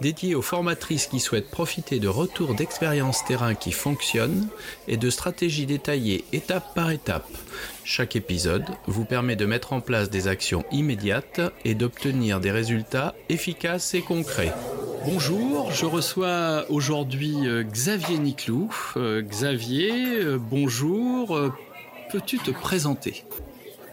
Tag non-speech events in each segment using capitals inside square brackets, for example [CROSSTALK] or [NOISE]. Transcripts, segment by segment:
dédié aux formatrices qui souhaitent profiter de retours d'expériences terrain qui fonctionnent et de stratégies détaillées étape par étape. Chaque épisode vous permet de mettre en place des actions immédiates et d'obtenir des résultats efficaces et concrets. Bonjour, je reçois aujourd'hui euh, Xavier Niclou. Euh, Xavier, euh, bonjour, peux-tu te présenter?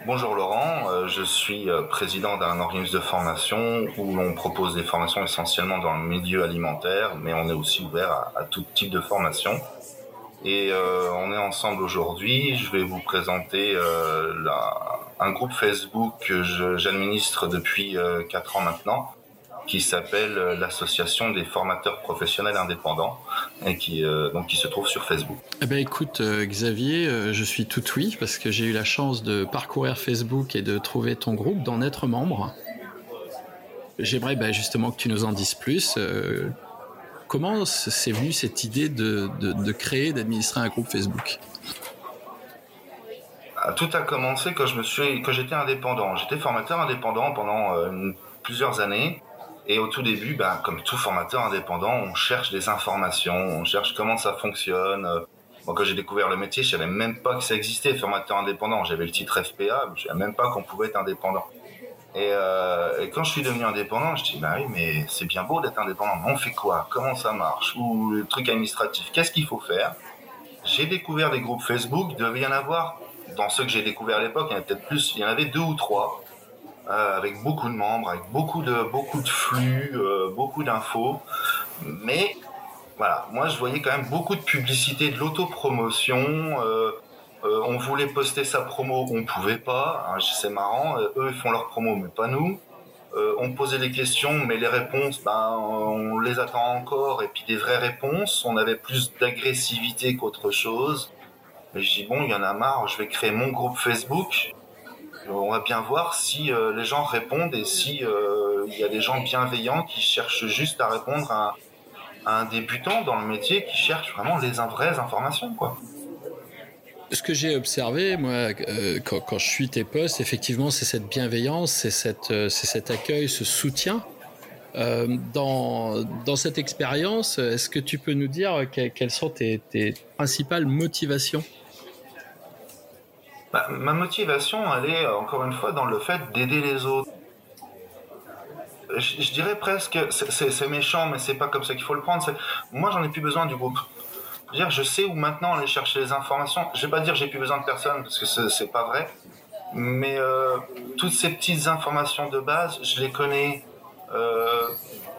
Bonjour Laurent, euh, je suis euh, président d'un organisme de formation où l'on propose des formations essentiellement dans le milieu alimentaire, mais on est aussi ouvert à, tout type de formation. Et euh, on est ensemble aujourd'hui. Je vais vous présenter un groupe Facebook que j'administre depuis 4 ans maintenant, qui s'appelle euh, l'association des formateurs professionnels indépendants et qui euh, donc qui se trouve sur Facebook. Eh ben écoute euh, Xavier, je suis tout oui parce que j'ai eu la chance de parcourir Facebook et de trouver ton groupe, d'en être membre. J'aimerais ben, justement que tu nous en dises plus. comment c'est venu cette idée de, de, de créer, d'administrer un groupe Facebook? Ah, tout a commencé quand je me suis, quand j'étais indépendant. J'étais formateur indépendant pendant plusieurs années. Et au tout début, ben, comme tout formateur indépendant, on cherche des informations, on cherche comment ça fonctionne. Moi, quand j'ai découvert le métier, je savais même pas que ça existait, formateur indépendant. J'avais le titre FPA, mais je savais même pas qu'on pouvait être indépendant. Et, euh, et, quand je suis devenu indépendant, je dis bah oui, mais c'est bien beau d'être indépendant. Mais on fait quoi? Comment ça marche? Ou le truc administratif Qu'est-ce qu'il faut faire? J'ai découvert des groupes Facebook. Il devait y en avoir dans ceux que j'ai découvert à l'époque. Il y en avait peut-être plus. Il y en avait deux ou trois. Euh, avec beaucoup de membres, avec beaucoup de, beaucoup de flux, euh, beaucoup d'infos. Mais voilà, moi je voyais quand même beaucoup de publicité, de l'autopromotion. Euh, on voulait poster sa promo, on pouvait pas. Hein, c'est marrant, eux ils font leur promo, mais pas nous. on posait des questions, mais les réponses, ben, on les attend encore. Et puis des vraies réponses, on avait plus d'agressivité qu'autre chose. Mais je dis bon, il y en a marre, je vais créer mon groupe Facebook on va bien voir si euh, les gens répondent et si euh, il y a des gens bienveillants qui cherchent juste à répondre à, un débutant dans le métier qui cherche vraiment les vraies informations, quoi. Ce que j'ai observé, moi, euh, quand, je suis tes posts, effectivement, c'est cette bienveillance, c'est cet accueil, ce soutien. dans, dans cette expérience, est-ce que tu peux nous dire quelles sont tes principales motivations? Bah, ma motivation, elle est encore une fois dans le fait d'aider les autres. Je, dirais presque, c'est méchant, mais c'est pas comme ça qu'il faut le prendre. Moi, j'en ai plus besoin du groupe. Je, dire, je sais où maintenant aller chercher les informations. Je vais pas dire j'ai plus besoin de personne parce que c'est pas vrai. Mais euh, toutes ces petites informations de base, je les connais. Euh,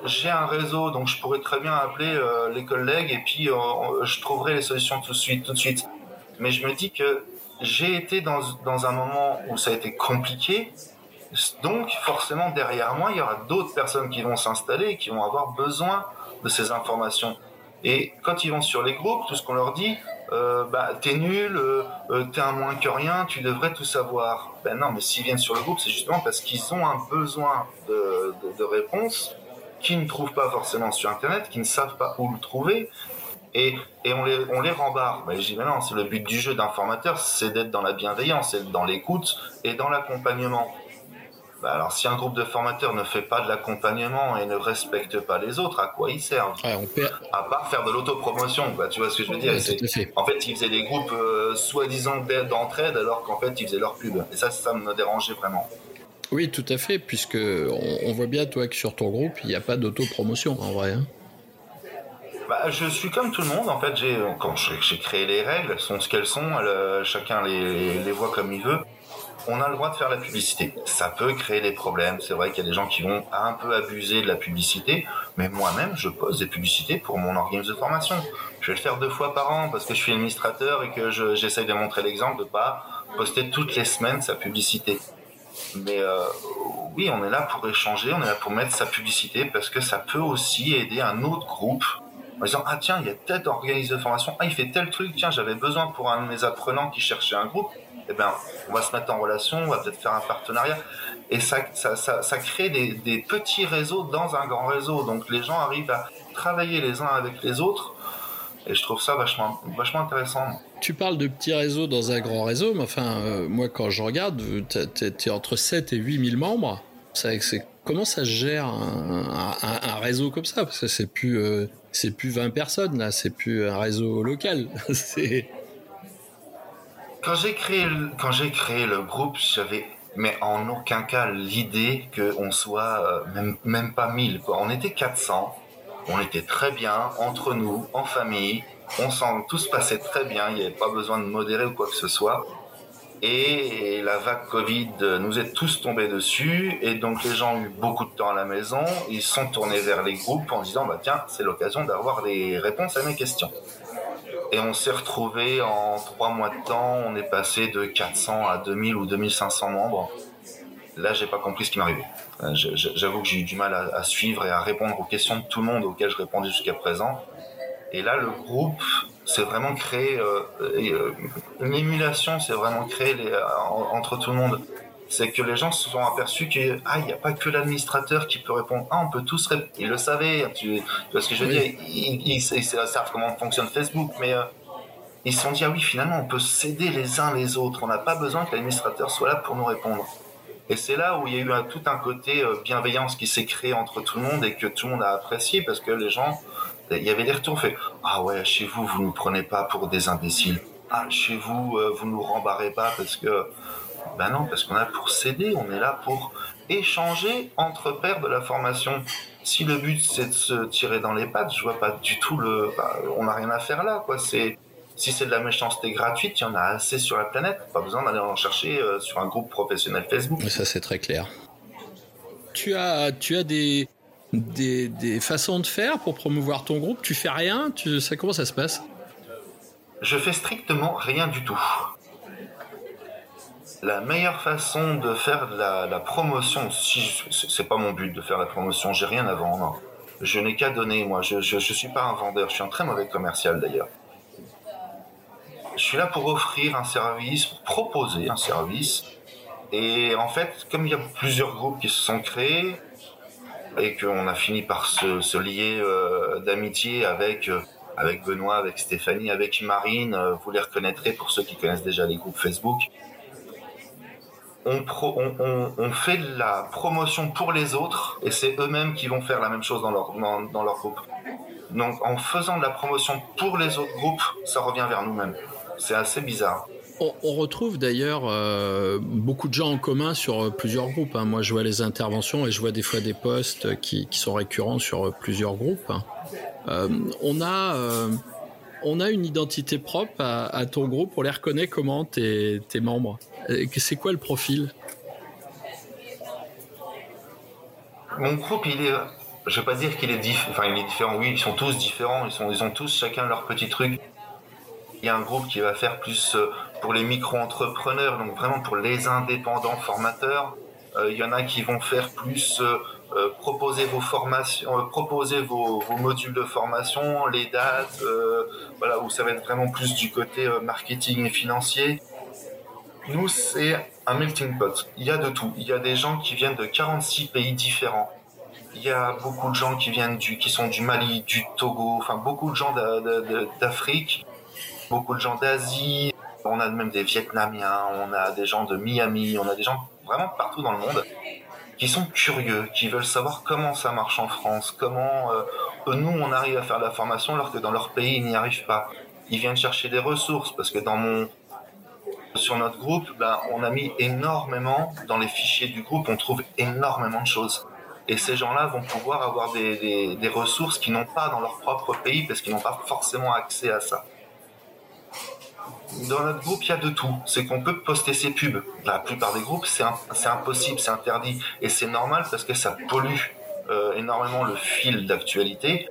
j'ai un réseau, donc je pourrais très bien appeler euh, les collègues et puis je trouverai les solutions tout de suite, tout de suite. Mais je me dis que j'ai été dans, dans un moment où ça a été compliqué. Donc, forcément, derrière moi, il y aura d'autres personnes qui vont s'installer et qui vont avoir besoin de ces informations. Et quand ils vont sur les groupes, tout ce qu'on leur dit, euh, bah, t'es nul, euh, euh, t'es un moins que rien, tu devrais tout savoir. Ben non, mais s'ils viennent sur le groupe, c'est justement parce qu'ils ont un besoin de, de, de réponses qu'ils ne trouvent pas forcément sur Internet, qu'ils ne savent pas où le trouver, et, et on, les, on les rembarre. je dis, mais non, c'est le but du jeu d'informateur, c'est d'être dans la bienveillance, c'est dans l'écoute et dans l'accompagnement. Bah, alors, si un groupe de formateurs ne fait pas de l'accompagnement et ne respecte pas les autres, à quoi ils servent? À part faire de l'autopromotion, bah, tu vois ce que je veux dire En fait, ils faisaient des groupes euh, soi-disant d'entraide alors qu'en fait, ils faisaient leur pub. Et ça, ça me dérangeait vraiment. Oui, tout à fait, puisque on, voit bien, toi, que sur ton groupe, il n'y a pas d'autopromotion, en vrai. Hein bah, je suis comme tout le monde. En fait, j'ai quand j'ai créé les règles, elles sont ce qu'elles sont. chacun les, voit comme il veut. On a le droit de faire la publicité. Ça peut créer des problèmes. C'est vrai qu'il y a des gens qui vont un peu abuser de la publicité, mais moi-même, je pose des publicités pour mon organisme de formation. Je vais le faire deux fois par an parce que je suis administrateur et que j'essaye de montrer l'exemple de pas poster toutes les semaines sa publicité. Mais euh, oui, on est là pour échanger, on est là pour mettre sa publicité parce que ça peut aussi aider un autre groupe en disant ah tiens il y a tel organisme de formation ah il fait tel truc tiens j'avais besoin pour un de mes apprenants qui cherchait un groupe eh ben, on va se mettre en relation, on va peut-être faire un partenariat. Et ça, ça, ça, crée des, petits réseaux dans un grand réseau. Donc les gens arrivent à travailler les uns avec les autres. Et je trouve ça vachement, vachement intéressant. Tu parles de petits réseaux dans un grand réseau, mais enfin, euh, moi quand je regarde, tu es, entre 7 et 8 000 membres. C'est comment ça gère un, réseau comme ça? Parce que c'est plus, euh, c'est plus 20 personnes là, c'est plus un réseau local. [LAUGHS] quand j'ai créé, quand j'ai créé le groupe, j'avais mais en aucun cas l'idée qu'on soit euh, même, même pas 1000. Quoi. On était 400, on était très bien entre nous, en famille, on sent tout se passait très bien, il n'y avait pas besoin de modérer ou quoi que ce soit. Et la vague Covid nous est tous tombés dessus, et donc les gens ont eu beaucoup de temps à la maison, ils sont tournés vers les groupes en disant bah tiens, c'est l'occasion d'avoir des réponses à mes questions. Et on s'est retrouvé en trois mois de temps, on est passé de 400 à 2000 ou 2500 membres. Là, j'ai pas compris ce qui m'arrivait. Euh, j'avoue que j'ai eu du mal à, suivre et à répondre aux questions de tout le monde auxquelles je répondais jusqu'à présent. Et là, le groupe s'est vraiment créé, euh, euh, une émulation s'est vraiment créée entre tout le monde c'est que les gens se sont aperçus qu'il ah, n'y a pas que l'administrateur qui peut répondre. Ah, on peut tous répondre. Ils le savaient, tu, parce que je veux dire, ils, savent comment fonctionne Facebook, mais euh, ils se sont dit, ah oui, finalement, on peut s'aider les uns les autres. On n'a pas besoin que l'administrateur soit là pour nous répondre. Et c'est là où il y a eu tout un côté euh, bienveillance qui s'est créé entre tout le monde et que tout le monde a apprécié parce que les gens, il y avait des retours fait, ah ouais, chez vous, vous ne nous prenez pas pour des imbéciles. Ah, chez vous, euh, vous nous rembarrez pas parce que ben non, parce qu'on a pour s'aider, on est là pour échanger entre pairs de la formation. Si le but c'est de se tirer dans les pattes, je vois pas du tout le. Bah, on n'a rien à faire là, quoi. C'est si c'est de la méchanceté gratuite, il y en a assez sur la planète. Pas besoin d'aller en chercher euh, sur un groupe professionnel Facebook. Ça c'est très clair. Tu as, tu as des, des, des, façons de faire pour promouvoir ton groupe. Tu fais rien. Tu, ça comment ça se passe? Je fais strictement rien du tout la meilleure façon de faire la, promotion, si c'est pas mon but de faire la promotion, j'ai rien à vendre. Je n'ai qu'à donner, moi. Je, je, suis pas un vendeur. Je suis un très mauvais commercial d'ailleurs. Je suis là pour offrir un service, proposer un service. Et en fait, comme il y a plusieurs groupes qui se sont créés et qu'on a fini par se, lier euh, d'amitié avec euh, avec Benoît, avec Stéphanie, avec Marine, euh, vous les reconnaîtrez pour ceux qui connaissent déjà les groupes Facebook on, fait de la promotion pour les autres et c'est eux-mêmes qui vont faire la même chose dans leur, dans, leur groupe. Donc en faisant de la promotion pour les autres groupes, ça revient vers nous-mêmes. C'est assez bizarre. On, retrouve d'ailleurs euh, beaucoup de gens en commun sur euh, plusieurs groupes. Hein. Moi, je vois les interventions et je vois des fois des posts qui, sont récurrents sur euh, plusieurs groupes. Hein. on a on a une identité propre à, ton groupe. On les reconnaît comment tes, membres? C'est quoi le profil? Mon groupe, il est. Je vais pas dire qu'il est, enfin, il est différent. Oui, ils sont tous différents. Ils, sont, ils ont tous chacun leur petit truc. Il y a un groupe qui va faire plus pour les micro-entrepreneurs, donc vraiment pour les indépendants formateurs. Euh, il y en a qui vont faire plus euh, euh, proposer vos formations, proposer vos, modules de formation, les dates, voilà, où ça va être vraiment plus du côté marketing et financier. Nous, c'est un melting pot. Il y a de tout. Il y a des gens qui viennent de 46 pays différents. Il y a beaucoup de gens qui viennent du, qui sont du Mali, du Togo, enfin beaucoup de gens d'Afrique, beaucoup de gens d'Asie. On a même des Vietnamiens, on a des gens de Miami, on a des gens vraiment partout dans le monde qui sont curieux, qui veulent savoir comment ça marche en France, comment euh, nous on arrive à faire de la formation alors que dans leur pays ils n'y arrivent pas. Ils viennent chercher des ressources parce que dans mon sur notre groupe, ben, on a mis énormément dans les fichiers du groupe, on trouve énormément de choses. Et ces gens-là vont pouvoir avoir des, des, des ressources qu'ils n'ont pas dans leur propre pays parce qu'ils n'ont pas forcément accès à ça dans notre groupe, il y a de tout. C'est qu'on peut poster ses pubs. La plupart des groupes, c'est impossible, c'est interdit. Et c'est normal parce que ça pollue euh, énormément le fil d'actualité.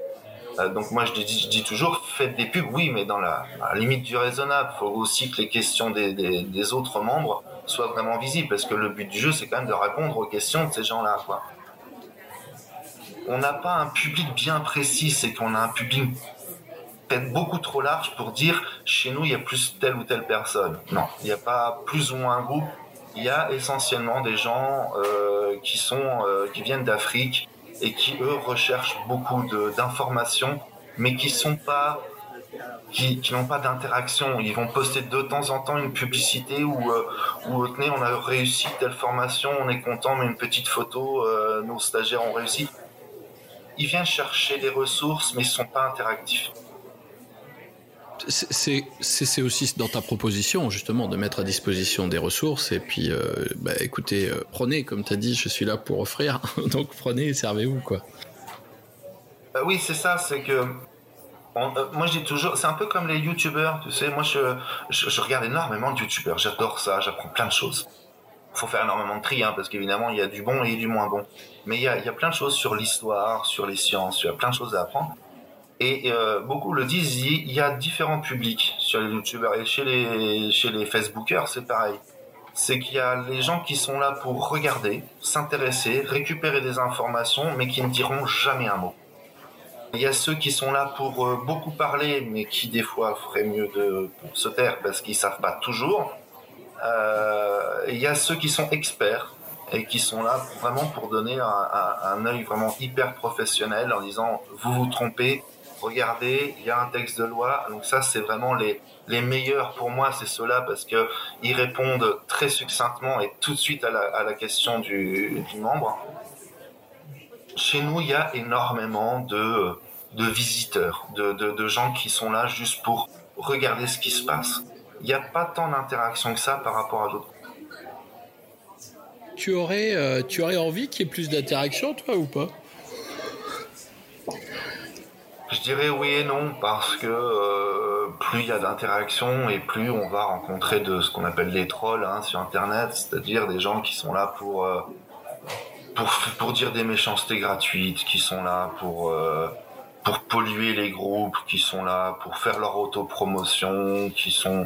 Euh, donc moi, je dis, je dis, toujours, faites des pubs, oui, mais dans la, limite du raisonnable. Il faut aussi que les questions des, des, autres membres soient vraiment visibles parce que le but du jeu, c'est quand même de répondre aux questions de ces gens-là. On n'a pas un public bien précis, c'est qu'on a un public peut-être beaucoup trop large pour dire chez nous il y a plus telle ou telle personne. Non, il n'y a pas plus ou moins un groupe. Il y a essentiellement des gens euh, qui sont euh, qui viennent d'Afrique et qui eux recherchent beaucoup d'informations, mais qui sont pas qui, n'ont pas d'interaction. Ils vont poster de temps en temps une publicité où, euh, où tenez, on a réussi telle formation, on est content, mais une petite photo, euh, nos stagiaires ont réussi. Ils viennent chercher des ressources, mais ils ne sont pas interactifs. C'est aussi dans ta proposition, justement, de mettre à disposition des ressources. Et puis, euh, bah, écoutez, euh, prenez, comme tu as dit, je suis là pour offrir. [LAUGHS] Donc prenez et servez-vous, quoi. oui, c'est ça, c'est que euh, moi, je dis toujours, c'est un peu comme les youtubeurs, tu sais. Moi, je, regarde énormément de youtubeurs. J'adore ça. J'apprends plein de choses. Faut faire énormément de tri, hein, parce qu'évidemment, il y a du bon et du moins bon. Mais il y a, il y a plein de choses sur l'histoire, sur les sciences. Il y a plein de choses à apprendre. Et euh, beaucoup le disent, il y a différents publics sur les youtubeurs. Et chez les, chez les facebookers, c'est pareil. C'est qu'il y a les gens qui sont là pour regarder, s'intéresser, récupérer des informations, mais qui ne diront jamais un mot. Il y a ceux qui sont là pour euh, beaucoup parler, mais qui des fois feraient mieux de se taire parce qu'ils savent pas toujours. Euh, il y a ceux qui sont experts et qui sont là vraiment pour donner un, un, œil vraiment hyper professionnel en disant vous vous trompez, regardez, il y a un texte de loi. Donc ça, c'est vraiment les, les meilleurs pour moi, c'est ceux-là parce que ils répondent très succinctement et tout de suite à la, à la question du, du membre chez nous, il y a énormément de, de visiteurs, de, de, gens qui sont là juste pour regarder ce qui se passe. Il n'y a pas tant d'interaction que ça par rapport à d'autres. Tu aurais, euh, tu aurais envie qu'il y ait plus d'interaction, toi, ou pas? Je dirais oui et non, parce que euh, plus il y a d'interaction et plus on va rencontrer de ce qu'on appelle les trolls hein, sur Internet, c'est-à-dire des gens qui sont là pour... Euh, pour, pour dire des méchancetés gratuites, qui sont là pour, euh, pour polluer les groupes, qui sont là pour faire leur autopromotion, qui sont...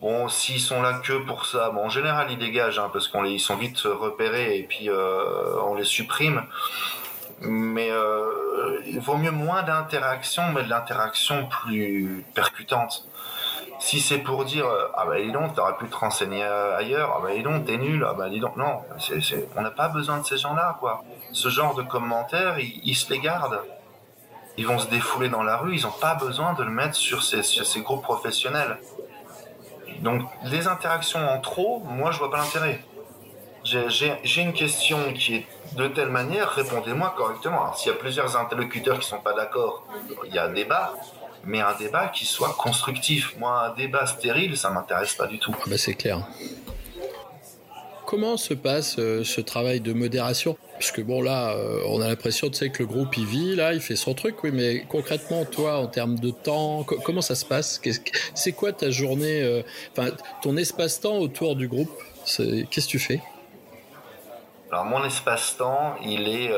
Bon, s'ils sont là que pour ça, bon, en général, ils dégagent, hein, parce qu'ils sont vite repérés et puis on les supprime. Mais il vaut mieux moins d'interaction, mais de l'interaction plus percutante. Si c'est pour dire euh, ah bah dis donc t'aurais pu te renseigner euh, ailleurs ah bah dis donc t'es nul ah bah dis donc non on n'a pas besoin de ces gens-là quoi. Ce genre de commentaires ils, se les gardent. Ils vont se défouler dans la rue ils n'ont pas besoin de le mettre sur ces, ces groupes professionnels. Donc les interactions en trop moi je vois pas l'intérêt. J'ai une question qui est de telle manière, répondez-moi correctement. S'il y a plusieurs interlocuteurs qui sont pas d'accord, il y a un débat mais un débat qui soit constructif. Moi, un débat stérile, ça m'intéresse pas du tout. Bah, c'est clair. Comment se passe euh, ce travail de modération? Puisque bon là, euh, on a l'impression tu sais, que le groupe il vit, là, il fait son truc, oui, mais concrètement, toi, en termes de temps, comment ça se passe? C'est quoi ta journée, euh, ton espace-temps autour du groupe? Qu'est-ce que tu fais? Alors mon espace-temps, il est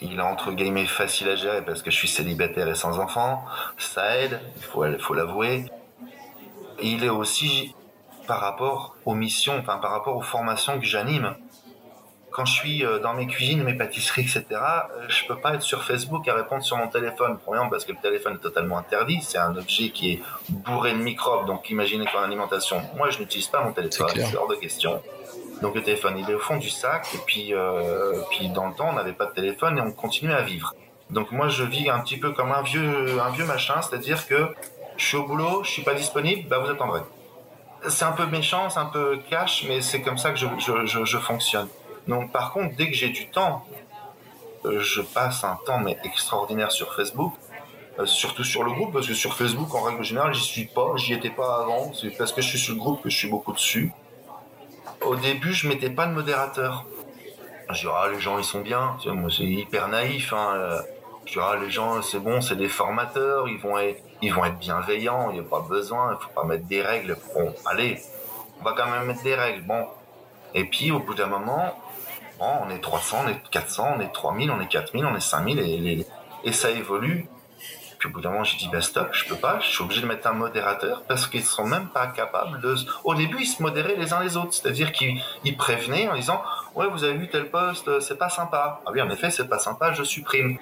il est entre guillemets facile à gérer parce que je suis célibataire et sans enfant. Ça aide, il faut, faut l'avouer. Il est aussi par rapport aux missions, enfin par rapport aux formations que j'anime. Quand je suis euh, dans mes cuisines, mes pâtisseries, etc., euh, je peux pas être sur Facebook à répondre sur mon téléphone. Premièrement parce que le téléphone est totalement interdit. C'est un objet qui est bourré de microbes. Donc imaginez qu'en alimentation, moi je n'utilise pas mon téléphone, c'est hors de question. Donc le téléphone, il est au fond du sac, et puis, euh, puis dans le temps, on n'avait pas de téléphone et on continuait à vivre. Donc moi, je vis un petit peu comme un vieux, un vieux machin, c'est-à-dire que je suis au boulot, je suis pas disponible, bah vous attendrez. C'est un peu méchant, c'est un peu cash, mais c'est comme ça que je, je, je, fonctionne. Donc par contre, dès que j'ai du temps, euh, je passe un temps mais extraordinaire sur Facebook, euh, surtout sur le groupe, parce que sur Facebook, en règle générale, j'y suis pas, j'y étais pas avant, c'est parce que je suis sur le groupe que je suis beaucoup dessus au début, je mettais pas de modérateur. Je dis, ah, les gens, ils sont bien. Moi, c'est hyper naïf. Hein. Je dis, ah, les gens, c'est bon, c'est des formateurs. Ils vont être, bienveillants. Il n'y a pas besoin. Il faut pas mettre des règles. Bon, allez, on va quand même mettre des règles. Bon. Et puis, au bout d'un moment, bon, on est 300, on est 400, on est 3000, on est 4000, on est 5000 et, et ça évolue. Puis au bout d'un moment, j'ai dit, bah stop, je peux pas, je suis obligé de mettre un modérateur parce qu'ils sont même pas capables de. Au début, ils se modéraient les uns les autres, c'est-à-dire qu'ils prévenaient en disant, ouais, vous avez vu tel poste, c'est pas sympa. Ah oui, en effet, c'est pas sympa, je supprime.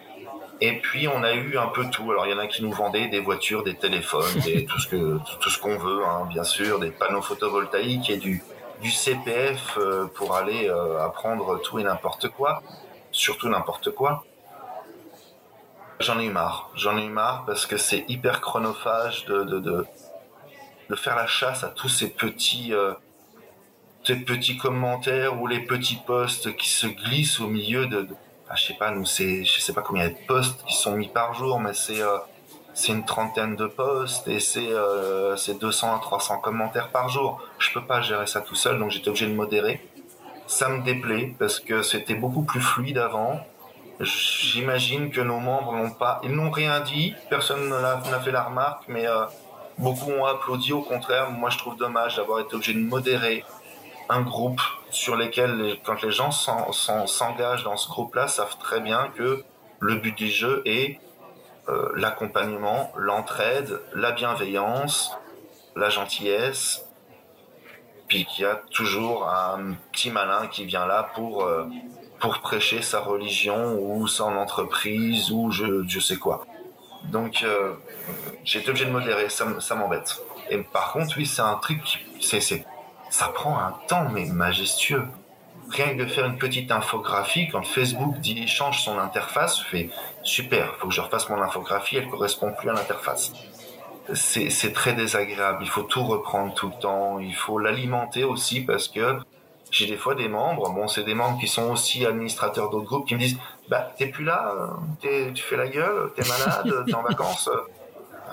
Et puis on a eu un peu tout. Alors il y en a qui nous vendaient des voitures, des téléphones, [LAUGHS] tout ce que tout ce qu'on veut, hein, bien sûr, des panneaux photovoltaïques et du du CPF euh, pour aller euh, apprendre tout et n'importe quoi, surtout n'importe quoi. J'en ai eu marre. J'en ai eu marre parce que c'est hyper chronophage de, de, de, faire la chasse à tous ces petits, euh, ces petits commentaires ou les petits posts qui se glissent au milieu de, je sais pas, nous c'est, je sais pas combien de posts qui sont mis par jour, mais c'est, c'est une trentaine de posts et c'est euh, 200 à 300 commentaires par jour. Je peux pas gérer ça tout seul, donc j'étais obligé de modérer. Ça me déplaît parce que c'était beaucoup plus fluide avant. J'imagine que nos membres n'ont pas, ils n'ont rien dit, personne n'a fait la remarque, mais euh, beaucoup ont applaudi. Au contraire, moi je trouve dommage d'avoir été obligé de modérer un groupe sur lesquels, quand les gens s'engagent dans ce groupe-là, savent très bien que le but du jeu est euh, l'accompagnement, l'entraide, la bienveillance, la gentillesse, puis qu'il y a toujours un petit malin qui vient là pour euh, pour prêcher sa religion ou son entreprise ou je, je sais quoi. Donc euh, j'ai été obligé de modérer, ça, ça m'embête. Et par contre, oui, c'est un truc, c'est, c'est, ça prend un temps mais majestueux rien que de faire une petite infographie, quand Facebook dit change son interface, je fais super, faut que je refasse mon infographie, elle correspond plus à l'interface. C'est très désagréable, il faut tout reprendre tout le temps, il faut l'alimenter aussi parce que j'ai des fois des membres, bon c'est des membres qui sont aussi administrateurs d'autres groupes qui me disent bah t'es plus là, tu fais la gueule, t'es malade, [LAUGHS] t'es en vacances.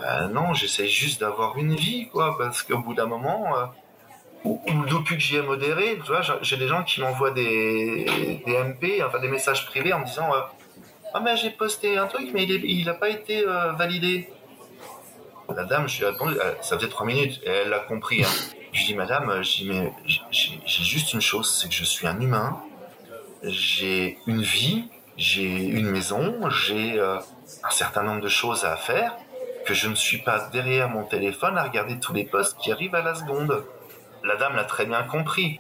Euh, non, j'essaie juste d'avoir une vie quoi, parce qu'au bout d'un moment, euh, depuis que j'y ai modéré, tu vois, j'ai des gens qui m'envoient des, MP, enfin des messages privés en me disant euh, Ah, mais j'ai posté un truc, mais il n'a pas été euh, validé. La dame, je lui ai répondu, euh, ça faisait trois minutes, et elle l'a compris. Hein. Je dis Madame, j'ai juste une chose, c'est que je suis un humain, j'ai une vie, j'ai une maison, j'ai un certain nombre de choses à faire, que je ne suis pas derrière mon téléphone à regarder tous les posts qui arrivent à la seconde la dame l'a très bien compris.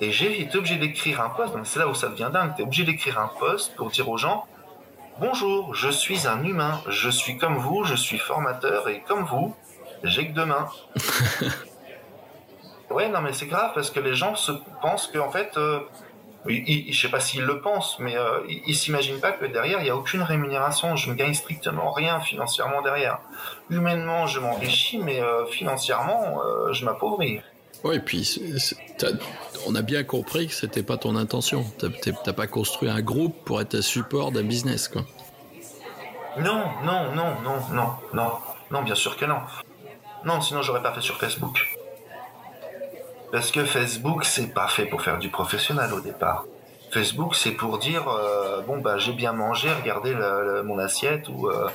Et j'ai été obligé d'écrire un poste, c'est là où ça devient dingue, es obligé d'écrire un poste pour dire aux gens, bonjour, je suis un humain, je suis comme vous, je suis formateur, et comme vous, j'ai que deux mains. [LAUGHS] ouais, non mais c'est grave, parce que les gens se pensent qu'en fait, euh, je sais pas s'ils le pensent, mais euh, ils, s'imaginent pas que derrière, il n'y a aucune rémunération, je ne gagne strictement rien financièrement derrière. Humainement, je m'enrichis, mais euh, financièrement, je m'appauvris. Oui, et puis on a bien compris que c'était pas ton intention. T'as pas construit un groupe pour être un support d'un business, quoi. Non, non, non, non, non, non, non, bien sûr que non. Non, sinon j'aurais pas fait sur Facebook. Parce que Facebook, c'est pas fait pour faire du professionnel au départ. Facebook, c'est pour dire euh, bon bah j'ai bien mangé, regardez mon assiette ou euh,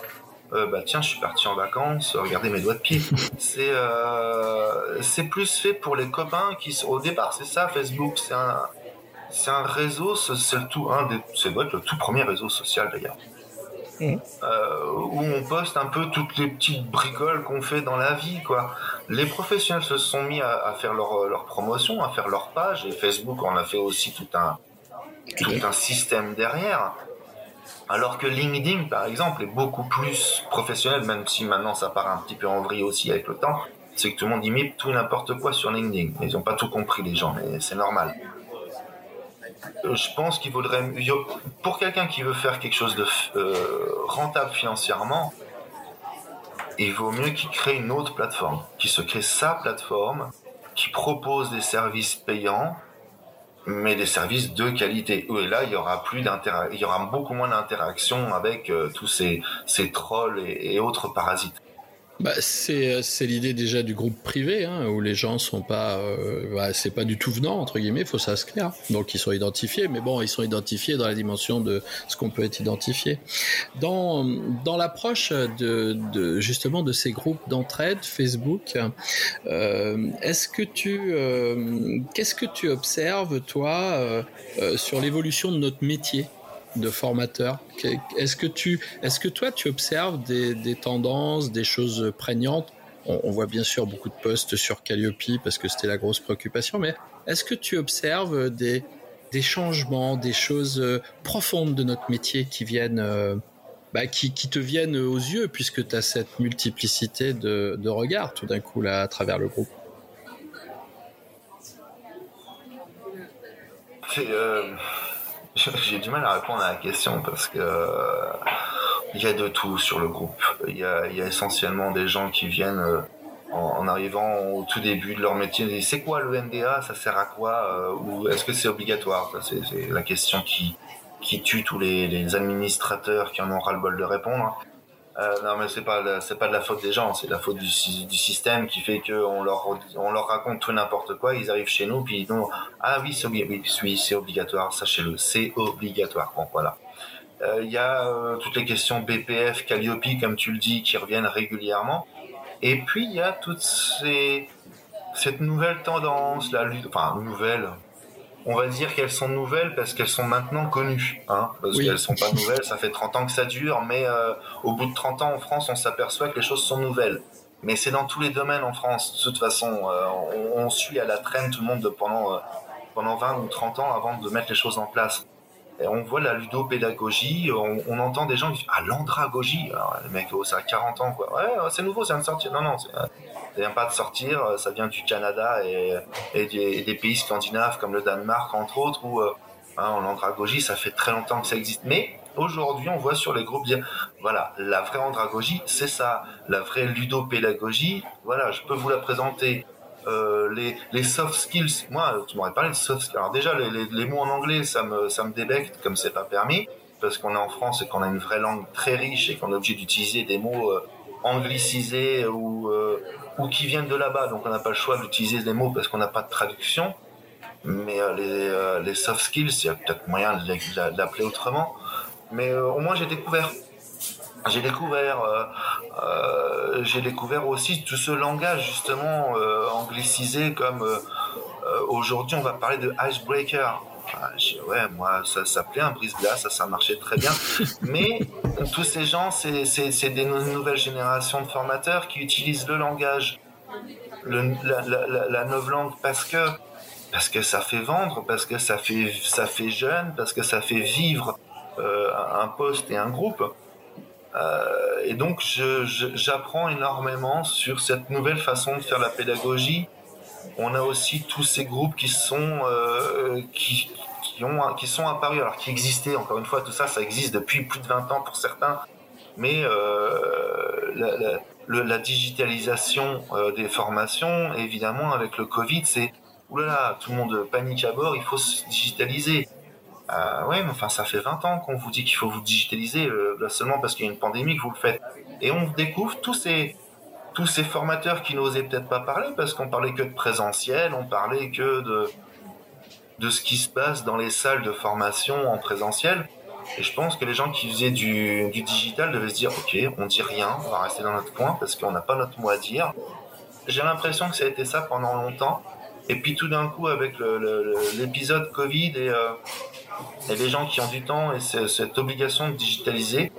euh, bah tiens, je suis parti en vacances, regardez mes doigts de pied. [LAUGHS] c'est euh, c'est plus fait pour les copains qui sont au départ, c'est ça Facebook, c'est un c'est un réseau, c'est le tout un des c'est le tout premier réseau social d'ailleurs. Mmh. Euh, où on poste un peu toutes les petites bricoles qu'on fait dans la vie quoi. Les professionnels se sont mis à, à faire leur, leur promotion, à faire leur page et Facebook en a fait aussi tout un tout un système derrière. Alors que LinkedIn, par exemple, est beaucoup plus professionnel, même si maintenant ça part un petit peu en vrille aussi avec le temps. C'est que tout le monde imite tout n'importe quoi sur LinkedIn. Ils n'ont pas tout compris, les gens, mais c'est normal. Euh, je pense qu'il vaudrait, pour quelqu'un qui veut faire quelque chose de euh, rentable financièrement, il vaut mieux qu'il crée une autre plateforme, qu'il se crée sa plateforme, qui propose des services payants mais des services de qualité. Et là, il y aura plus il y aura beaucoup moins d'interaction avec euh, tous ces, ces trolls et autres parasites bah, c'est l'idée déjà du groupe privé hein, où les gens sont pas euh, bah, c'est pas du tout venant entre guillemets faut s'inscrire donc ils sont identifiés mais bon ils sont identifiés dans la dimension de ce qu'on peut être identifié. Dans dans l'approche de, de, justement de ces groupes d'entraide Facebook euh, est-ce que tu euh, qu'est-ce que tu observes toi euh, euh, sur l'évolution de notre métier? De formateur Est-ce que est-ce que toi tu observes des, tendances, des choses prégnantes? On, voit bien sûr beaucoup de posts sur Calliope parce que c'était la grosse préoccupation, mais est-ce que tu observes des, changements, des choses euh, profondes de notre métier qui viennent, euh, bah, qui, te viennent aux yeux puisque tu as cette multiplicité de, de regards tout d'un coup là à travers le groupe? Euh, J'ai du mal à répondre à la question parce que euh, il y a de tout sur le groupe. Il y a, essentiellement des gens qui viennent euh, en, arrivant au tout début de leur métier. C'est quoi le NDA Ça sert à quoi? Ou est-ce que c'est obligatoire? C'est la question qui, tue tous les, administrateurs qui en ont ras le bol de répondre. Euh, non, mais c'est pas c'est pas de la faute des gens, c'est la faute du, du système qui fait que on leur on leur raconte tout n'importe quoi. Ils arrivent chez nous puis ils disent ah oui c'est oui, oui obligatoire, sachez-le, c'est obligatoire. Bon voilà. Euh, il y a euh, toutes les questions BPF, Calliope comme tu le dis qui reviennent régulièrement. Et puis il y a toutes ces cette nouvelle tendance, la lutte, enfin nouvelle, on va dire qu'elles sont nouvelles parce qu'elles sont maintenant connues. Hein, parce qu'elles sont pas nouvelles, ça fait 30 ans que ça dure, mais euh, au bout de 30 ans en France, on s'aperçoit que les choses sont nouvelles. Mais c'est dans tous les domaines en France. De toute façon, euh, on, suit à la traîne tout le monde pendant, euh, pendant 20 ou 30 ans avant de mettre les choses en place. On voit la ludopédagogie, on, on entend des gens qui disent Ah, l'andragogie les mecs, oh, ça a 40 ans, quoi. Ouais, c'est nouveau, ça vient de sortir. Non, non, ça vient pas de sortir, euh, ça vient du Canada et, des, pays scandinaves comme le Danemark entre autres où euh, hein, l'andragogie ça fait très longtemps que ça existe. Mais aujourd'hui on voit sur les groupes dire voilà la vraie andragogie c'est ça, la vraie ludopédagogie voilà je peux vous la présenter. Euh, les, soft skills, moi, tu m'aurais parlé de soft skills. Alors déjà, les, mots en anglais, ça me, ça me débecte comme c'est pas permis, parce qu'on est en France et qu'on a une vraie langue très riche et qu'on est obligé d'utiliser des mots anglicisés ou, ou qui viennent de là-bas, donc on n'a pas le choix d'utiliser des mots parce qu'on n'a pas de traduction. Mais euh, les, euh, les, soft skills, il y a peut-être moyen de l'appeler autrement. Mais euh, au moins j'ai découvert. J'ai découvert, j'ai découvert aussi tout ce langage justement anglicisé comme aujourd'hui on va parler de icebreaker. ouais, moi, ça s'appelait un brise-glace, ça, ça marchait très bien. [LAUGHS] Mais tous ces gens, c'est des nouvelles générations de formateurs qui utilisent le langage, le, la, la, la, novlangue, parce que, parce que ça fait vendre, parce que ça fait, ça fait jeune, parce que ça fait vivre euh, un poste et un groupe. Euh, et donc, j'apprends énormément sur cette nouvelle façon de faire la pédagogie. On a aussi tous ces groupes qui sont euh, qui, ont, qui sont apparus, alors qui existaient, encore une fois, tout ça, ça existe depuis plus de 20 ans pour certains, mais euh, la, la, digitalisation des formations, évidemment, avec le Covid, c'est oulala, tout le monde panique à bord, il faut se digitaliser. Euh, ouais, mais enfin, ça fait 20 ans qu'on vous dit qu'il faut vous digitaliser, euh, seulement parce qu'il y a une pandémie que vous le faites. Et on découvre tous ces, tous ces formateurs qui n'osaient peut-être pas parler parce qu'on parlait que de présentiel, on parlait que de, de ce qui se passe dans les salles de formation en présentiel. Et je pense que les gens qui faisaient du, du digital devaient se dire, ok, on dit rien, on va rester dans notre coin parce qu'on n'a pas notre mot à dire. J'ai l'impression que ça a été ça pendant longtemps. Et puis tout d'un coup, avec l'épisode Covid et, euh, et, les gens qui ont du temps et cette obligation de digitaliser,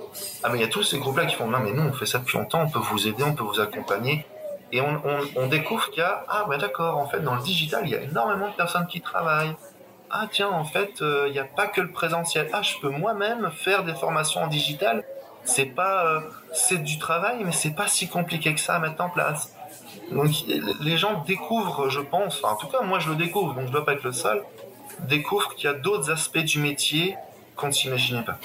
ah mais il y a tous ces groupes-là qui font non mais nous on fait ça depuis longtemps, on peut vous aider, on peut vous accompagner. Et on, découvre qu'il y a ah ben d'accord en fait dans le digital il y a énormément de personnes qui travaillent ah tiens, en fait, il euh, n'y a pas que le présentiel. Ah, je peux moi-même faire des formations en digital. C'est pas, euh, c'est du travail, mais c'est pas si compliqué que ça à mettre en place. Donc les gens découvrent, je pense, en tout cas moi je le découvre, donc je dois pas être le seul, découvrent qu'il y a d'autres aspects du métier qu'on ne s'imaginait pas.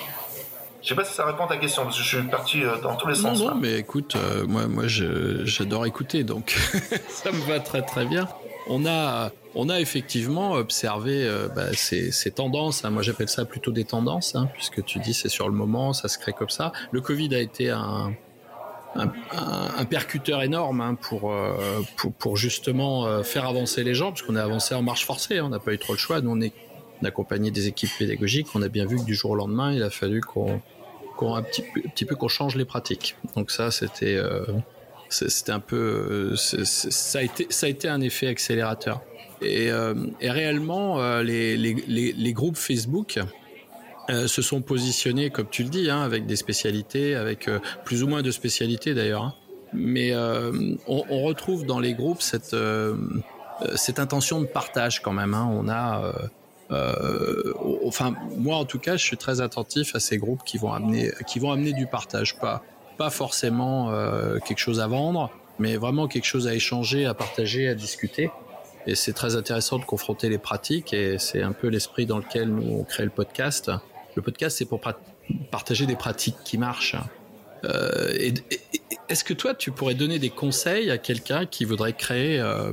Je sais pas si ça répond à ta question, parce que je suis parti euh, dans tous les sens. Non, non, mais écoute, moi, moi j'adore écouter, donc [LAUGHS] ça me va très très bien. On a, on a effectivement observé euh, bah, ces, tendances. Hein. moi, j'appelle ça plutôt des tendances, hein, puisque tu dis c'est sur le moment, ça se crée comme ça. Le Covid a été un, un, percuteur énorme hein, euh, pour, pour, justement euh, faire avancer les gens, puisqu'on est avancé en marche forcée. on n'a pas eu trop le choix. Nous, on est on a accompagné des équipes pédagogiques. On a bien vu que du jour au lendemain, il a fallu qu'on un petit, petit peu qu'on change les pratiques. Donc ça, c'était c'était un peu ça a été ça a été un effet accélérateur. Et, euh, réellement, euh, les, groupes Facebook euh, se sont positionnés, comme tu le dis, hein, avec des spécialités, avec plus ou moins de spécialités d'ailleurs. Hein. Mais on, retrouve dans les groupes cette, cette intention de partage quand même. Hein. On a enfin, moi en tout cas, je suis très attentif à ces groupes qui vont amener, qui vont amener du partage, pas, pas forcément quelque chose à vendre, mais vraiment quelque chose à échanger, à partager, à discuter. Et c'est très intéressant de confronter les pratiques et c'est un peu l'esprit dans lequel nous on crée le podcast. Le podcast, c'est pour partager des pratiques qui marchent. Euh, est-ce que toi, tu pourrais donner des conseils à quelqu'un qui voudrait créer, euh,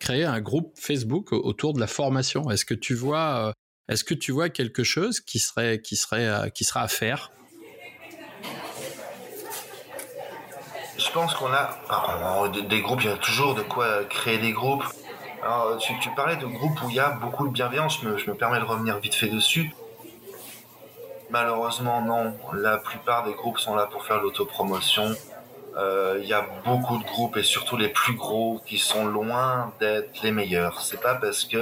créer un groupe Facebook autour de la formation? Est-ce que tu vois, euh, est-ce que tu vois quelque chose qui serait, qui serait, qui sera à faire? Je pense qu'on a des groupes. Il y a toujours de quoi créer des groupes. Tu, parlais de groupes où il y a beaucoup de bienveillance, je me, permets de revenir vite fait dessus. Malheureusement, non. La plupart des groupes sont là pour faire l'autopromotion. Euh, il y a beaucoup de groupes, et surtout les plus gros, qui sont loin d'être les meilleurs. C'est pas parce que...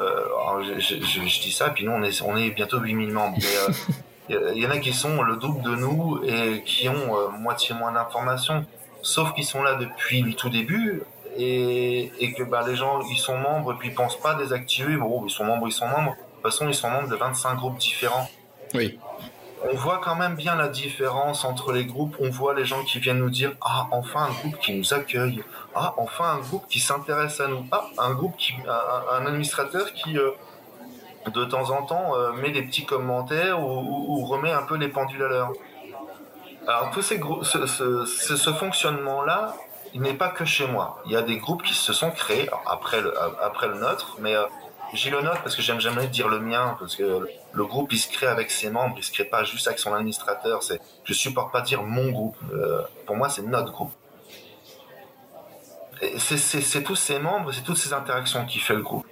Euh, je, dis ça, puis nous, on est, on est bientôt 8000 membres. [LAUGHS] il euh, y en a qui sont le double de nous et qui ont moitié moins d'informations. Sauf qu'ils sont là depuis le tout début et, et que bah, les gens ils sont membres et puis ils pensent pas désactiver. Bon, ils sont membres, ils sont membres. De toute façon, ils sont membres de 25 groupes différents. Oui. On voit quand même bien la différence entre les groupes. On voit les gens qui viennent nous dire Ah, enfin un groupe qui nous accueille. Ah, enfin un groupe qui s'intéresse à nous. Ah, un groupe qui. Un, administrateur qui. Euh, de temps en temps euh, met des petits commentaires ou, remet un peu les pendules à l'heure. Alors ce, ce fonctionnement-là, il n'est pas que chez moi. Il y a des groupes qui se sont créés après le, après le nôtre, mais euh, j'ai le nôtre parce que j'aime jamais dire le mien, parce que le groupe il se crée avec ses membres, il se crée pas juste avec son administrateur. C'est, je supporte pas dire mon groupe. Euh, pour moi, c'est notre groupe. C'est tous ces membres, c'est toutes ces interactions qui fait le groupe.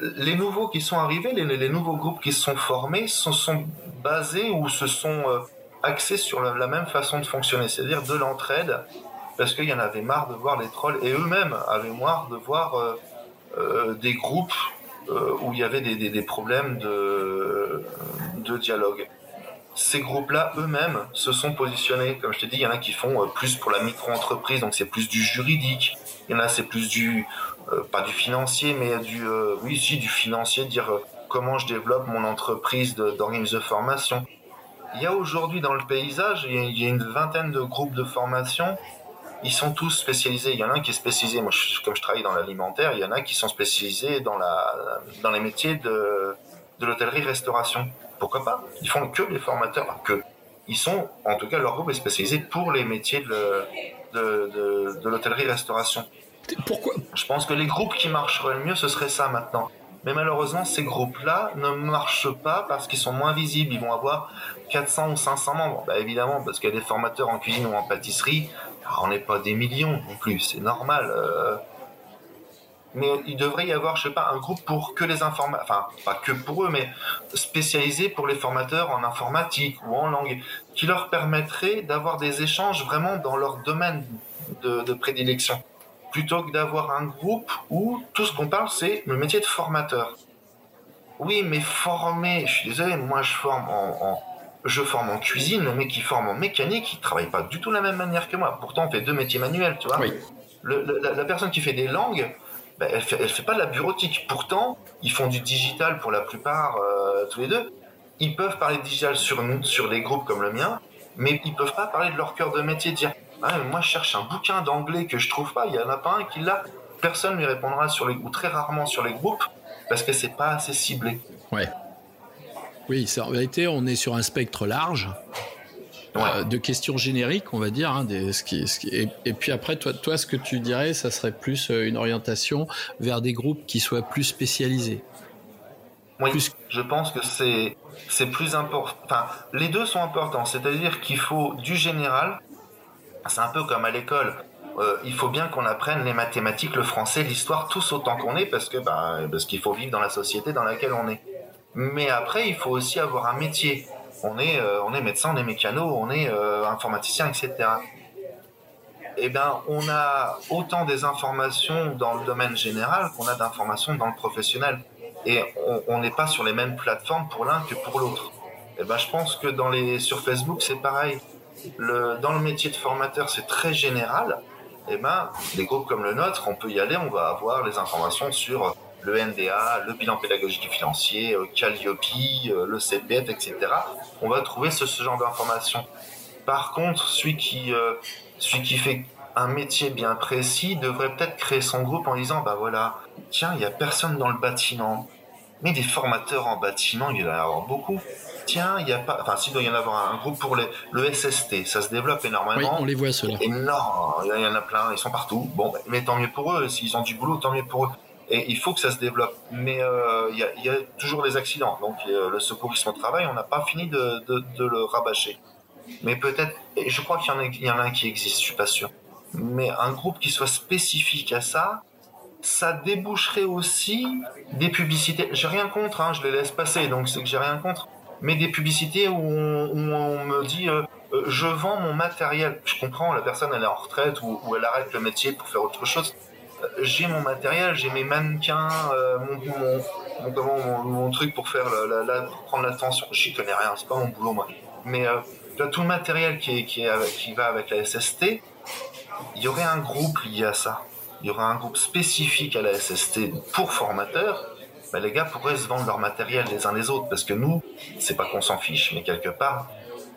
Les nouveaux qui sont arrivés, les, les nouveaux groupes qui se sont formés, se sont basés ou se sont euh, axés sur la même façon de fonctionner, c'est-à-dire de l'entraide parce qu'il y en avait marre de voir les trolls et eux-mêmes avaient marre de voir euh, des groupes où il y avait des, problèmes de, de dialogue. Ces groupes-là eux-mêmes se sont positionnés. Comme je t'ai dit, il y en a qui font plus pour la micro-entreprise, donc c'est plus du juridique. Il y en a c'est plus du pas du financier, mais du oui si du financier, dire comment je développe mon entreprise d'organisme de, formation. Il y a aujourd'hui dans le paysage, il y a une vingtaine de groupes de formation ils sont tous spécialisés. Il y en a un qui est spécialisé, moi comme je travaille dans l'alimentaire, il y en a qui sont spécialisés dans, la, dans les métiers de, de l'hôtellerie-restauration. Pourquoi pas? Ils font que les formateurs, que. Ils sont, en tout cas, leur groupe est spécialisé pour les métiers de, de, de, l'hôtellerie-restauration. Pourquoi? Je pense que les groupes qui marcheraient le mieux, ce serait ça maintenant. Mais malheureusement, ces groupes-là ne marchent pas parce qu'ils sont moins visibles. Ils vont avoir 400 ou 500 membres. Bah, évidemment, parce qu'il y a des formateurs en cuisine ou en pâtisserie, on n'est pas des millions non plus, c'est normal. Euh. mais il devrait y avoir, je sais pas, un groupe pour que les informateurs, enfin pas que pour eux, mais spécialisé pour les formateurs en informatique ou en langue, qui leur permettrait d'avoir des échanges vraiment dans leur domaine de, prédilection, plutôt que d'avoir un groupe où tout ce qu'on parle c'est le métier de formateur. Oui, mais former, je suis désolé, moi je forme en je forme en cuisine, le mec qui forme en mécanique, il travaille pas du tout de la même manière que moi. Pourtant, on fait deux métiers manuels, tu vois. la, personne qui fait des langues, ben, elle, fait, fait pas de la bureautique. Pourtant, ils font du digital pour la plupart, euh, tous les deux. Ils peuvent parler de digital sur, sur des groupes comme le mien, mais ils peuvent pas parler de leur cœur de métier, dire ah, moi je cherche un bouquin d'anglais que je trouve pas, il y en a pas un qui l'a. Personne lui répondra sur les ou très rarement sur les groupes parce que c'est pas assez ciblé. Ouais. Oui, en vérité, on est sur un spectre large. Euh, de questions génériques, on va dire. Hein, des, ce qui, ce qui, et, puis après, toi, toi, ce que tu dirais, ça serait plus euh, une orientation vers des groupes qui soient plus spécialisés. Oui, je pense que c'est c'est plus important. Enfin, les deux sont importants. C'est-à-dire qu'il faut du général. C'est un peu comme à l'école. Euh, il faut bien qu'on apprenne les mathématiques, le français, l'histoire, tous autant qu'on est, parce que bah, parce qu'il faut vivre dans la société dans laquelle on est. Mais après, il faut aussi avoir un métier. On est, euh, on est médecin, on est mécano, on est euh, informaticien, etc. Eh bien, on a autant des informations dans le domaine général qu'on a d'informations dans le professionnel. Et on n'est pas sur les mêmes plateformes pour l'un que pour l'autre. Eh ben, je pense que dans les, sur Facebook, c'est pareil. Le, dans le métier de formateur, c'est très général. Eh ben, des groupes comme le nôtre, on peut y aller, on va avoir les informations sur le NDA, le bilan pédagogique et financier, Calliope, le CPF, etc. On va trouver ce, genre d'informations. Par contre, celui qui, celui qui fait un métier bien précis devrait peut-être créer son groupe en disant, bah voilà, tiens, il n'y a personne dans le bâtiment. Mais des formateurs en bâtiment, il y en a beaucoup tiens, il y a pas, enfin, s'il doit y en avoir un groupe pour les, le SST, ça se développe énormément. Oui, on les voit ceux-là. Énorme, il y en a plein, ils sont partout. Bon, mais tant mieux pour eux, s'ils ont du boulot, tant mieux pour eux. Et il faut que ça se développe. Mais euh, il, y a, toujours des accidents. Donc euh, le secourisme au travail, on n'a pas fini de, le rabâcher. Mais peut-être, je crois qu'il y, en a un qui existe, je suis pas sûr. Mais un groupe qui soit spécifique à ça, ça déboucherait aussi des publicités. J'ai rien contre, hein, je les laisse passer, donc c'est que j'ai rien contre mais des publicités où on, me dit euh, euh, je vends mon matériel. Je comprends, la personne elle est en retraite ou, elle arrête le métier pour faire autre chose. Euh, j'ai mon matériel, j'ai mes mannequins, mon, mon, truc pour faire la, prendre l'attention. J'y connais rien, c'est pas mon boulot. Mais tout le matériel qui va avec la SST, il y aurait un groupe lié à ça. Il y aurait un groupe spécifique à la SST pour formateurs bah, les gars pourraient se vendre leur matériel les uns les autres parce que nous, c'est pas qu'on s'en fiche, mais quelque part,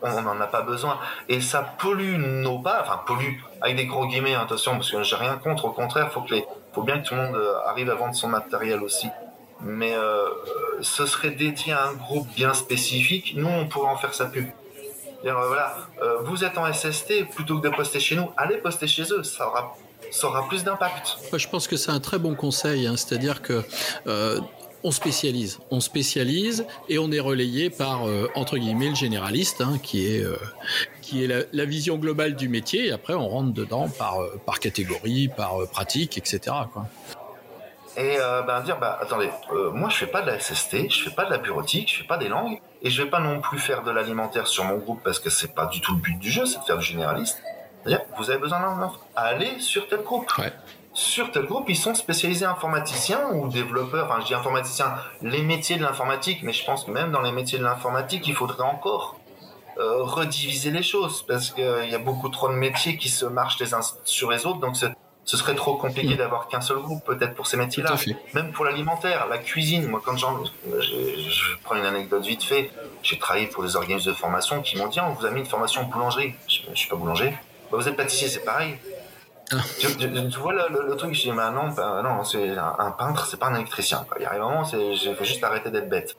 on n'en a pas besoin. Et ça pollue nos pas, enfin pollue avec des gros guillemets, hein, attention, parce que j'ai rien contre, au contraire, faut que faut bien que tout le monde euh, arrive à vendre son matériel aussi. Mais euh, ce serait dédié à un groupe bien spécifique. Nous, on pourrait en faire sa pub. Dire, euh, voilà, vous êtes en SST, plutôt que de poster chez nous, allez poster chez eux, ça aura, ça aura plus d'impact. Je pense que c'est un très bon conseil, hein. c'est-à-dire que on spécialise, on spécialise et on est relayé par euh, entre guillemets le généraliste, hein, qui est euh, qui est la, vision globale du métier. Et après, on rentre dedans par euh, par catégorie, par pratique, etc. Quoi. Et ben dire bah attendez, moi je fais pas de la SST, je fais pas de la bureautique, je fais pas des langues, et je vais pas non plus faire de l'alimentaire sur mon groupe parce que c'est pas du tout le but du jeu, c'est de faire du généraliste. Vous avez besoin d'un allez sur tel groupe. Ouais sur tel groupe, ils sont spécialisés informaticiens ou développeurs. Enfin, je dis informaticiens, les métiers de l'informatique, mais je pense que même dans les métiers de l'informatique, il faudrait encore euh, rediviser les choses parce qu'il y a beaucoup trop de métiers qui se marchent les uns sur les autres. Donc, ce serait trop compliqué mm. d'avoir qu'un seul groupe, peut-être pour ces métiers-là. Même pour l'alimentaire, la cuisine. Moi, quand j'en, je, prends une anecdote vite fait. J'ai travaillé pour des organismes de formation qui m'ont dit, on vous a mis une formation boulangerie. Je, ne suis pas boulanger. Bah, vous êtes pâtissier, c'est pareil. Tu, vois le, truc, je dis, mais non, ben, non c'est un, peintre, c'est pas un électricien. Il y a un moment, il faut juste arrêter d'être bête.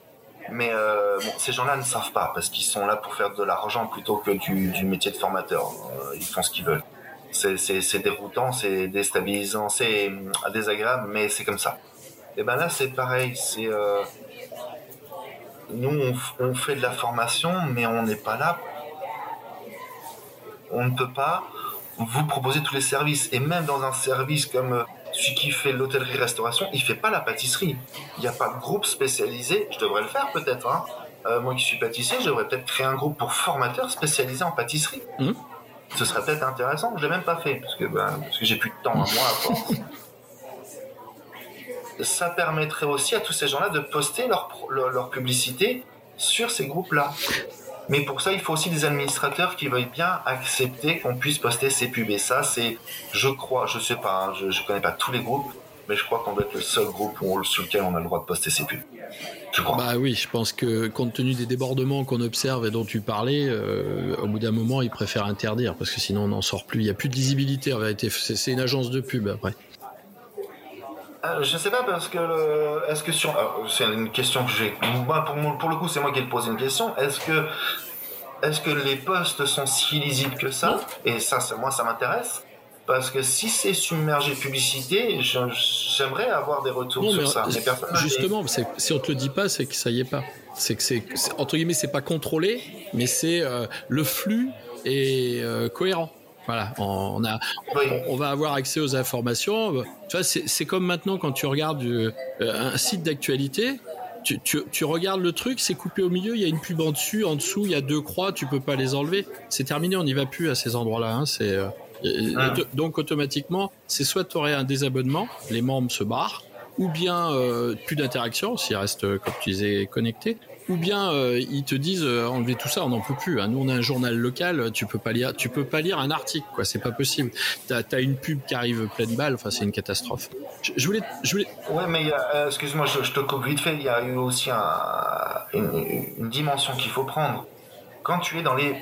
Mais euh, ces gens-là ne savent pas parce qu'ils sont là pour faire de l'argent plutôt que du, métier de formateur. Euh, ils font ce qu'ils veulent. C'est déroutant, c'est déstabilisant, c'est euh, désagréable, mais c'est comme ça. Et ben là, c'est pareil. Nous, on, fait de la formation, mais on n'est pas là. On ne peut pas vous proposez tous les services. Et même dans un service comme euh, celui qui fait l'hôtellerie-restauration, il fait pas la pâtisserie. Il n'y a pas de groupe spécialisé. Je devrais le faire peut-être. Hein. Euh, moi qui suis pâtissier, je devrais peut-être créer un groupe pour formateurs spécialisés en pâtisserie. Mmh. Ce serait peut-être intéressant. Je l'ai même pas fait parce que, ben, parce que j'ai plus de temps à moi à force. [LAUGHS] Ça permettrait aussi à tous ces gens-là de poster leur, leur publicité sur ces groupes-là. Mais pour ça, il faut aussi des administrateurs qui veuillent bien accepter qu'on puisse poster ces pubs. Et ça, c'est, je crois, je sais pas, hein, je, ne connais pas tous les groupes, mais je crois qu'on doit être le seul groupe sur lequel on a le droit de poster ces pubs. Je crois? Bah oui, je pense que compte tenu des débordements qu'on observe et dont tu parlais, euh, au bout d'un moment, ils préfèrent interdire parce que sinon on n'en sort plus. Il n'y a plus de lisibilité en vérité. C'est une agence de pub après. Euh, je sais pas parce que est-ce que sur c'est une question que j'ai pour, pour le coup c'est moi qui ai posé une question. Est-ce que est-ce que les postes sont si lisibles que ça? Et ça moi ça m'intéresse. Parce que si c'est submergé publicité j'aimerais avoir des retours sur ça. justement si on te le dit pas c'est que ça y est pas. C'est que c'est entre guillemets c'est pas contrôlé mais c'est euh, le flux est euh, cohérent voilà, on, a, on, va avoir accès aux informations. C'est comme maintenant quand tu regardes euh, un site d'actualité, tu, tu, regardes le truc, c'est coupé au milieu, il y a une pub en dessus, en dessous, il y a deux croix, tu peux pas les enlever. C'est terminé, on n'y va plus à ces endroits-là. Hein, c'est euh, ah. donc automatiquement, c'est soit tu aurais un désabonnement, les membres se barrent, ou bien euh, plus d'interaction s'ils restent, comme tu disais, connectés, ou bien euh, ils te disent euh, enlever tout ça, on n'en peut plus. Hein. Nous on a un journal local, tu peux pas lire, tu peux pas lire un article, quoi. C'est pas possible. T'as as une pub qui arrive pleine balle, enfin c'est une catastrophe. Je, voulais, je voulais. Ouais, mais euh, excuse-moi, je, te coupe vite fait. Il y a eu aussi un, une, dimension qu'il faut prendre. Quand tu es dans les,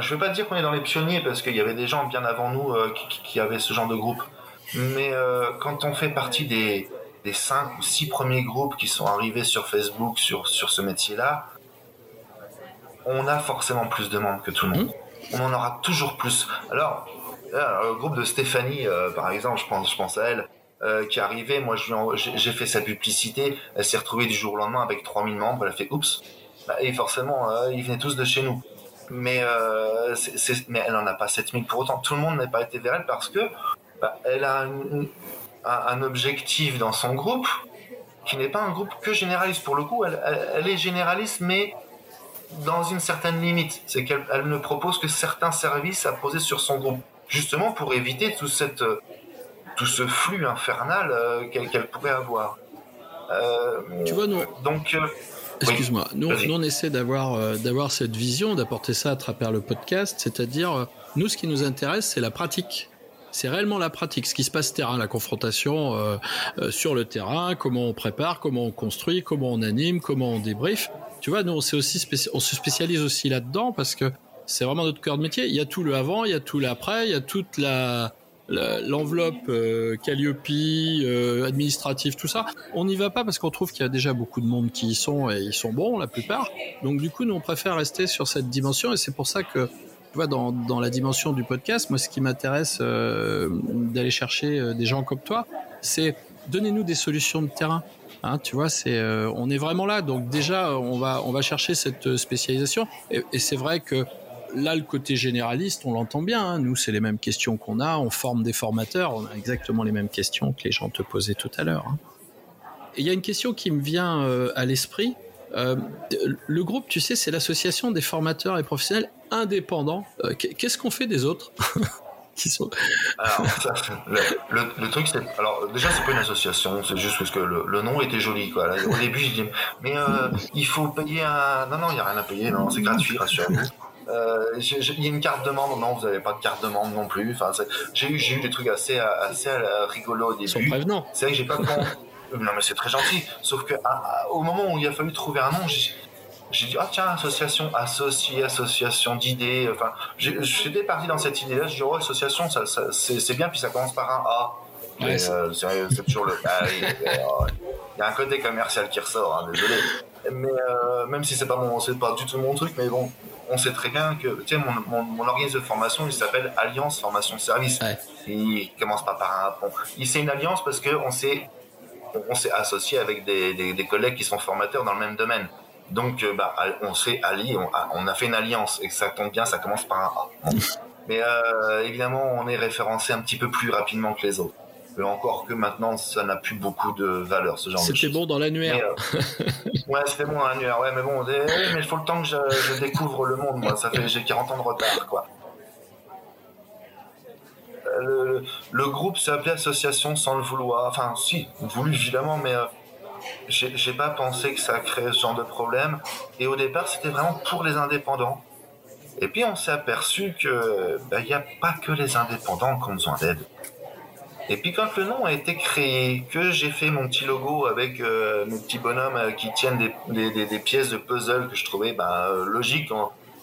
je veux pas dire qu'on est dans les pionniers parce qu'il y avait des gens bien avant nous qui, qui, avaient ce genre de groupe, mais quand on fait partie des des cinq ou six premiers groupes qui sont arrivés sur Facebook sur, sur ce métier-là, on a forcément plus de monde que tout le monde. On en aura toujours plus. Alors, le groupe de Stéphanie, euh, par exemple, je pense, je pense à elle, euh, qui est arrivée, moi j'ai fait sa publicité, elle s'est retrouvée du jour au lendemain avec 3000 membres, elle a fait oups. Bah, et forcément, euh, ils venaient tous de chez nous. Mais, mais elle n'en a pas 7000 pour autant. Tout le monde n'a pas été vers elle parce que bah, elle a une, un, objectif dans son groupe qui n'est pas un groupe que généraliste. Pour le coup, elle, est généraliste, mais dans une certaine limite. C'est qu'elle ne propose que certains services à poser sur son groupe, justement pour éviter tout, cette, tout ce flux infernal euh, qu'elle pourrait avoir. Euh, tu vois, nous. Donc. Euh, excuse-moi, nous, on essaie d'avoir d'avoir cette vision, d'apporter ça à travers le podcast, c'est-à-dire, nous, ce qui nous intéresse, c'est la pratique c'est réellement la pratique, ce qui se passe terrain, la confrontation euh, euh, sur le terrain, comment on prépare, comment on construit, comment on anime, comment on débrief. Tu vois, nous on, aussi on se spécialise aussi là-dedans parce que c'est vraiment notre cœur de métier. Il y a tout le avant, il y a tout l'après, il y a toute la l'enveloppe euh, Calliope, euh, administrative, tout ça. On n'y va pas parce qu'on trouve qu'il y a déjà beaucoup de monde qui y sont et ils sont bons la plupart. Donc du coup, nous on préfère rester sur cette dimension et c'est pour ça que vois, dans, dans, la dimension du podcast, moi, ce qui m'intéresse euh, d'aller chercher euh, des gens comme toi, c'est donnez-nous des solutions de terrain. Hein, tu vois, c'est, euh, on est vraiment là. Donc déjà, on va, on va chercher cette spécialisation. Et, c'est vrai que là, le côté généraliste, on l'entend bien. Hein. Nous, c'est les mêmes questions qu'on a. On forme des formateurs. On a exactement les mêmes questions que les gens te posaient tout à l'heure. Hein. Il y a une question qui me vient à l'esprit. Euh, le groupe, tu sais, c'est l'association des formateurs et professionnels indépendants. Euh, qu'est-ce qu'on fait des autres [LAUGHS] qui sont... Alors, le, truc, c'est. Alors, déjà, c'est pas une association, c'est juste parce que le, nom était joli, quoi. au début, j'ai dit, mais euh, il faut payer un. Non, non, il n'y a rien à payer, non, c'est gratuit, rassurez-vous. il y a une carte de membre, non, vous n'avez pas de carte de membre non plus. Enfin, j'ai eu, j'ai eu des trucs assez, assez rigolos au début. C'est vrai que j'ai pas non, mais c'est très gentil. Sauf que au moment où il a fallu trouver un nom, j'ai dit, ah tiens, association, associé, association d'idées. Enfin, j'étais parti dans cette idée-là. Je dis, oh, association, ça, c'est bien, puis ça commence par un A. Euh, c'est toujours le. il y a un côté commercial qui ressort, hein, désolé. Mais euh, même si c'est pas mon, c'est pas du tout mon truc, mais bon, on sait très bien que, tu sais, mon, mon, organisme de formation, il s'appelle Alliance Formation Service. Il commence pas par un pont. C'est une alliance parce qu'on s'est on s'est associé avec des, collègues qui sont formateurs dans le même domaine. Donc, euh, bah, on s'est allié, on a, fait une alliance, et ça tombe bien, ça commence par un A. [LAUGHS] Mais euh, évidemment, on est référencé un petit peu plus rapidement que les autres. Mais encore que maintenant, ça n'a plus beaucoup de valeur, ce genre de choses. C'était bon dans l'annuaire. Euh, ouais, c'était bon dans l'annuaire, ouais, mais bon, mais il faut le temps que je, je découvre le monde, moi. Ça fait, j'ai 40 ans de retard, quoi le, groupe s'appelait Association sans le vouloir. Enfin, si, voulu évidemment, mais euh, j'ai pas pensé que ça créait ce genre de problème. Et au départ, c'était vraiment pour les indépendants. Et puis on s'est aperçu que il ben, n'y a pas que les indépendants qui ont besoin d'aide. Et puis quand le nom a été créé, que j'ai fait mon petit logo avec euh, mes petits bonhommes euh, qui tiennent des, pièces de puzzle que je trouvais ben, logiques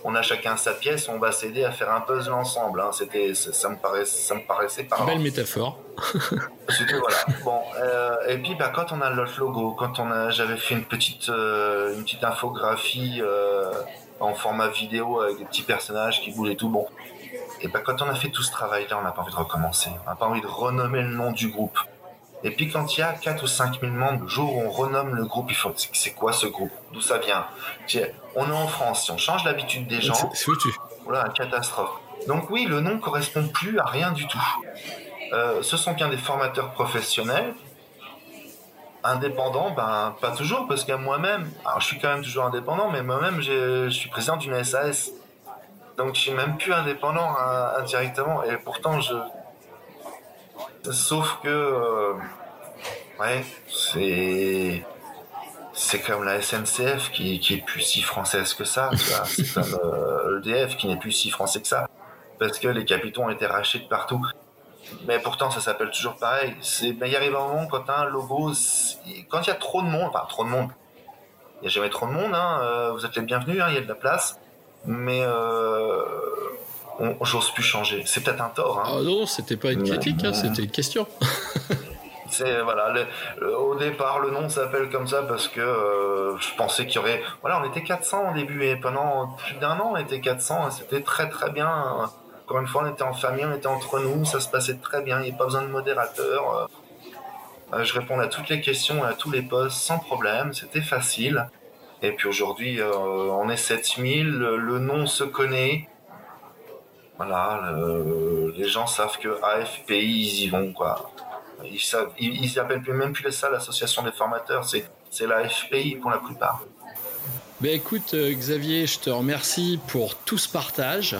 on a chacun sa pièce, on va s'aider à faire un puzzle ensemble. Hein. C'était, ça me paraissait, ça me paraissait Belle métaphore. [LAUGHS] C'était voilà. Bon, euh, et puis bah, quand on a notre logo, quand on a, j'avais fait une petite, euh, une petite infographie euh, en format vidéo avec des petits personnages qui bougent et tout. Bon, et bah, quand on a fait tout ce travail-là, on n'a pas envie de recommencer. On n'a pas envie de renommer le nom du groupe. Et puis quand il y a 4 ou 5 000 membres, le jour où on renomme le groupe, il faut c'est quoi ce groupe? D'où ça vient? On est en France, si on change l'habitude des gens, c'est voilà, catastrophe. Donc oui, le nom correspond plus à rien du tout. Euh, ce sont bien des formateurs professionnels. Indépendants, ben pas toujours, parce qu'à moi-même, alors je suis quand même toujours indépendant, mais moi-même je suis président d'une SAS. Donc je suis même plus indépendant hein, indirectement, et pourtant je, Sauf que, euh, ouais, c'est. c'est comme la SNCF qui, qui est plus si française que ça. C'est comme l'EDF qui n'est plus si français que ça. Parce que les capitaux ont été rachetés de partout. Mais pourtant, ça s'appelle toujours pareil. C'est, ben, il arrive un moment quand un logo, quand il y a trop de monde, enfin trop de monde, il n'y a jamais trop de monde, hein, euh, vous êtes les bienvenus, hein, il y a de la place, mais euh, j'ose plus changer. C'est peut-être un tort. Hein. Ah non, c'était pas une critique, hein, c'était une question. [LAUGHS] c'est voilà, au départ, le nom s'appelle comme ça parce que euh, je pensais qu'il y aurait. Voilà, on était 400 au début et pendant plus d'un an, on était 400 et c'était très très bien. Encore une fois, on était en famille, on était entre nous, ça se passait très bien, il n'y a pas besoin de modérateur. Euh, je répondais à toutes les questions et à tous les postes sans problème, c'était facile. Et puis aujourd'hui, euh, on est 7000, le nom se connaît. Voilà, les gens savent que AFPI, ils y vont, quoi. Ils savent, ils, appellent même plus ça l'association des formateurs, c'est, l'AFPI pour la plupart. Ben écoute, euh, Xavier, je te remercie pour tout ce partage.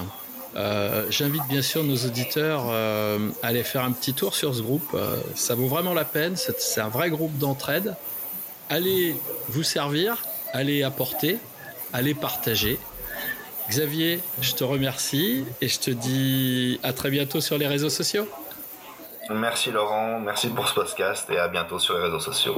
Euh, j'invite bien sûr nos auditeurs euh, à aller faire un petit tour sur ce groupe. Euh, ça vaut vraiment la peine. C'est un vrai groupe d'entraide. Allez vous servir, allez apporter, allez partager. Xavier, je te remercie et je te dis à très bientôt sur les réseaux sociaux. Merci Laurent, merci pour ce podcast et à bientôt sur les réseaux sociaux.